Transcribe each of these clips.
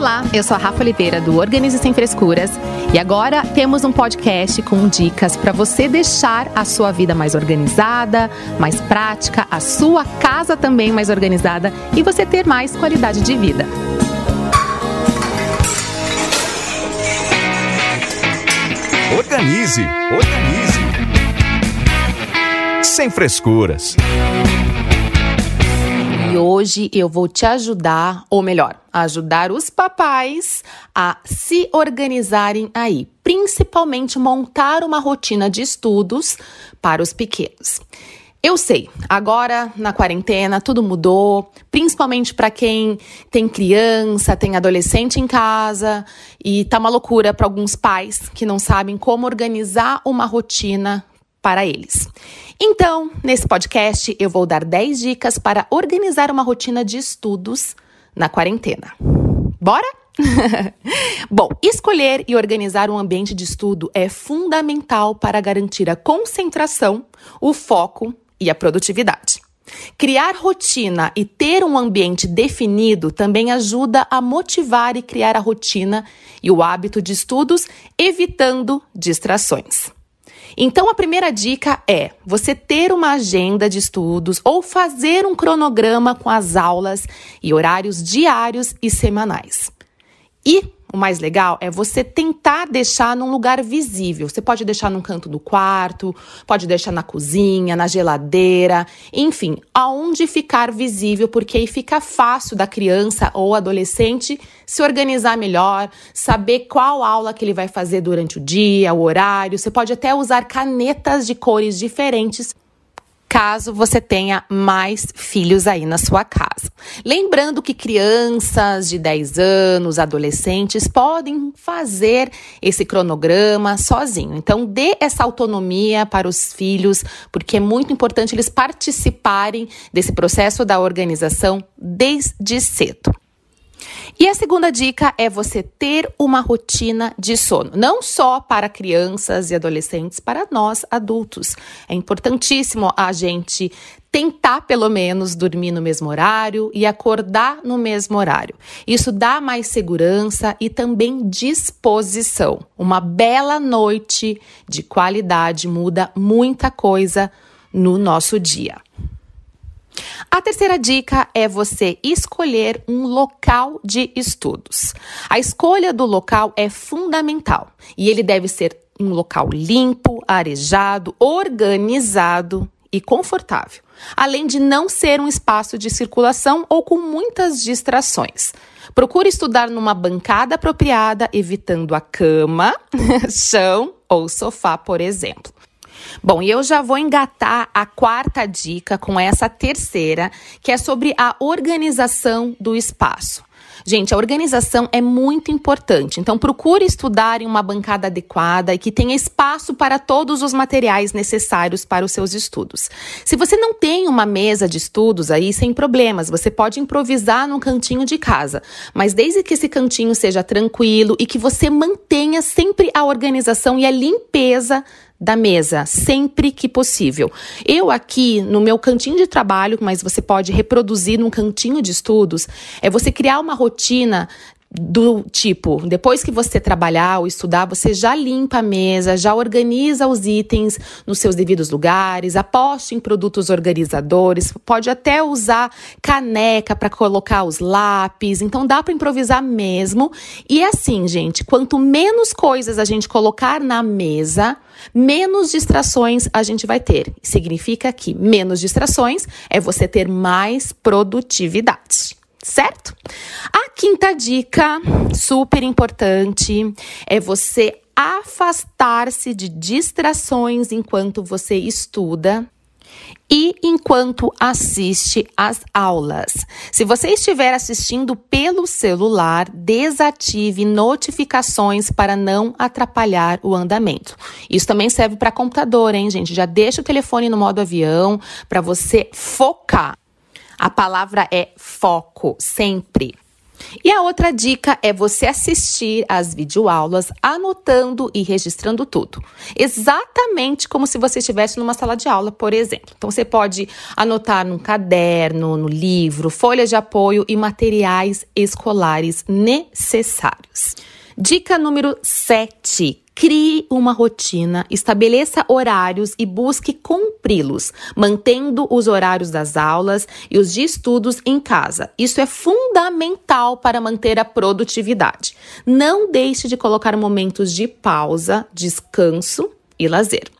Olá, eu sou a Rafa Oliveira do Organize Sem Frescuras e agora temos um podcast com dicas para você deixar a sua vida mais organizada, mais prática, a sua casa também mais organizada e você ter mais qualidade de vida. Organize, organize. Sem frescuras. E hoje eu vou te ajudar, ou melhor, ajudar os papais a se organizarem aí, principalmente montar uma rotina de estudos para os pequenos. Eu sei, agora na quarentena tudo mudou, principalmente para quem tem criança, tem adolescente em casa e tá uma loucura para alguns pais que não sabem como organizar uma rotina para eles. Então, nesse podcast, eu vou dar 10 dicas para organizar uma rotina de estudos na quarentena. Bora? Bom, escolher e organizar um ambiente de estudo é fundamental para garantir a concentração, o foco e a produtividade. Criar rotina e ter um ambiente definido também ajuda a motivar e criar a rotina e o hábito de estudos, evitando distrações. Então, a primeira dica é você ter uma agenda de estudos ou fazer um cronograma com as aulas e horários diários e semanais. E o mais legal é você tentar deixar num lugar visível. Você pode deixar num canto do quarto, pode deixar na cozinha, na geladeira, enfim, aonde ficar visível, porque aí fica fácil da criança ou adolescente se organizar melhor, saber qual aula que ele vai fazer durante o dia, o horário. Você pode até usar canetas de cores diferentes caso você tenha mais filhos aí na sua casa. Lembrando que crianças de 10 anos, adolescentes, podem fazer esse cronograma sozinho. Então, dê essa autonomia para os filhos, porque é muito importante eles participarem desse processo da organização desde cedo. E a segunda dica é você ter uma rotina de sono, não só para crianças e adolescentes, para nós adultos. É importantíssimo a gente tentar pelo menos dormir no mesmo horário e acordar no mesmo horário. Isso dá mais segurança e também disposição. Uma bela noite de qualidade muda muita coisa no nosso dia. A terceira dica é você escolher um local de estudos. A escolha do local é fundamental e ele deve ser um local limpo, arejado, organizado e confortável, além de não ser um espaço de circulação ou com muitas distrações. Procure estudar numa bancada apropriada, evitando a cama, chão ou sofá, por exemplo. Bom, e eu já vou engatar a quarta dica com essa terceira, que é sobre a organização do espaço. Gente, a organização é muito importante, então procure estudar em uma bancada adequada e que tenha espaço para todos os materiais necessários para os seus estudos. Se você não tem uma mesa de estudos aí, sem problemas, você pode improvisar num cantinho de casa, mas desde que esse cantinho seja tranquilo e que você mantenha sempre a organização e a limpeza da mesa, sempre que possível. Eu aqui no meu cantinho de trabalho, mas você pode reproduzir num cantinho de estudos, é você criar uma rotina do tipo, depois que você trabalhar ou estudar, você já limpa a mesa, já organiza os itens nos seus devidos lugares, aposte em produtos organizadores, pode até usar caneca para colocar os lápis, então dá para improvisar mesmo. E assim, gente, quanto menos coisas a gente colocar na mesa, menos distrações a gente vai ter. Significa que menos distrações é você ter mais produtividade certo? Quinta dica, super importante, é você afastar-se de distrações enquanto você estuda. e enquanto assiste às aulas. Se você estiver assistindo pelo celular, desative notificações para não atrapalhar o andamento. Isso também serve para computador, hein, gente? Já deixa o telefone no modo avião para você focar. A palavra é foco, sempre. E a outra dica é você assistir às videoaulas anotando e registrando tudo. Exatamente como se você estivesse numa sala de aula, por exemplo. Então você pode anotar num caderno, no livro, folhas de apoio e materiais escolares necessários. Dica número 7. Crie uma rotina, estabeleça horários e busque cumpri-los, mantendo os horários das aulas e os de estudos em casa. Isso é fundamental para manter a produtividade. Não deixe de colocar momentos de pausa, descanso e lazer.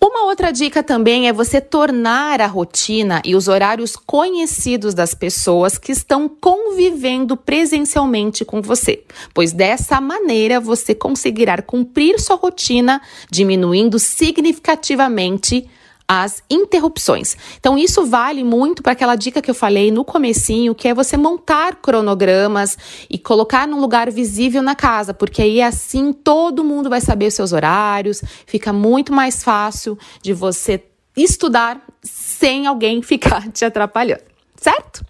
Uma outra dica também é você tornar a rotina e os horários conhecidos das pessoas que estão convivendo presencialmente com você, pois dessa maneira você conseguirá cumprir sua rotina, diminuindo significativamente as interrupções. Então isso vale muito para aquela dica que eu falei no comecinho, que é você montar cronogramas e colocar num lugar visível na casa, porque aí assim todo mundo vai saber os seus horários, fica muito mais fácil de você estudar sem alguém ficar te atrapalhando, certo?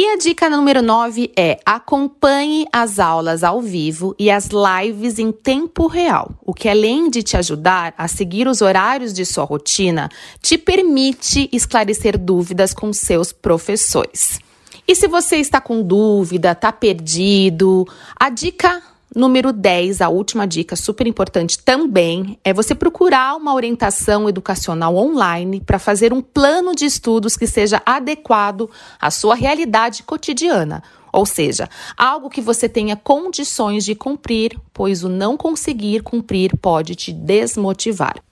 E a dica número 9 é acompanhe as aulas ao vivo e as lives em tempo real, o que além de te ajudar a seguir os horários de sua rotina, te permite esclarecer dúvidas com seus professores. E se você está com dúvida, está perdido, a dica Número 10, a última dica super importante também é você procurar uma orientação educacional online para fazer um plano de estudos que seja adequado à sua realidade cotidiana. Ou seja, algo que você tenha condições de cumprir, pois o não conseguir cumprir pode te desmotivar.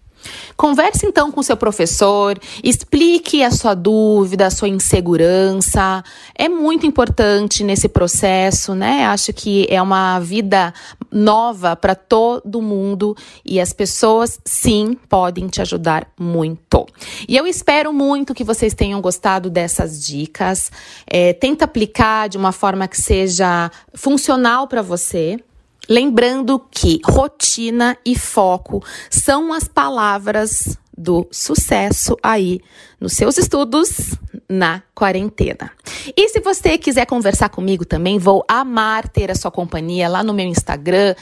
Converse então com seu professor, explique a sua dúvida, a sua insegurança. É muito importante nesse processo, né? Acho que é uma vida nova para todo mundo e as pessoas sim podem te ajudar muito. E eu espero muito que vocês tenham gostado dessas dicas. É, tenta aplicar de uma forma que seja funcional para você. Lembrando que rotina e foco são as palavras do sucesso aí nos seus estudos na quarentena. E se você quiser conversar comigo também, vou amar ter a sua companhia lá no meu Instagram,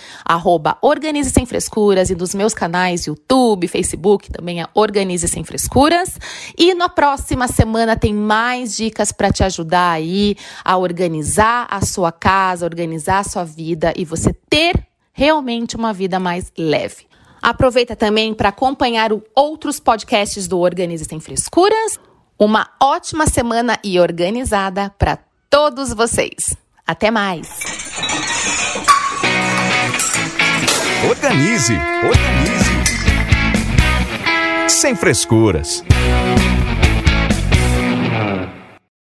Organize Sem Frescuras, e nos meus canais YouTube, Facebook, também é Organize Sem Frescuras. E na próxima semana tem mais dicas para te ajudar aí a organizar a sua casa, organizar a sua vida e você ter realmente uma vida mais leve. Aproveita também para acompanhar outros podcasts do Organize Sem Frescuras. Uma ótima semana e organizada para todos vocês. Até mais! Organize, organize. Sem frescuras.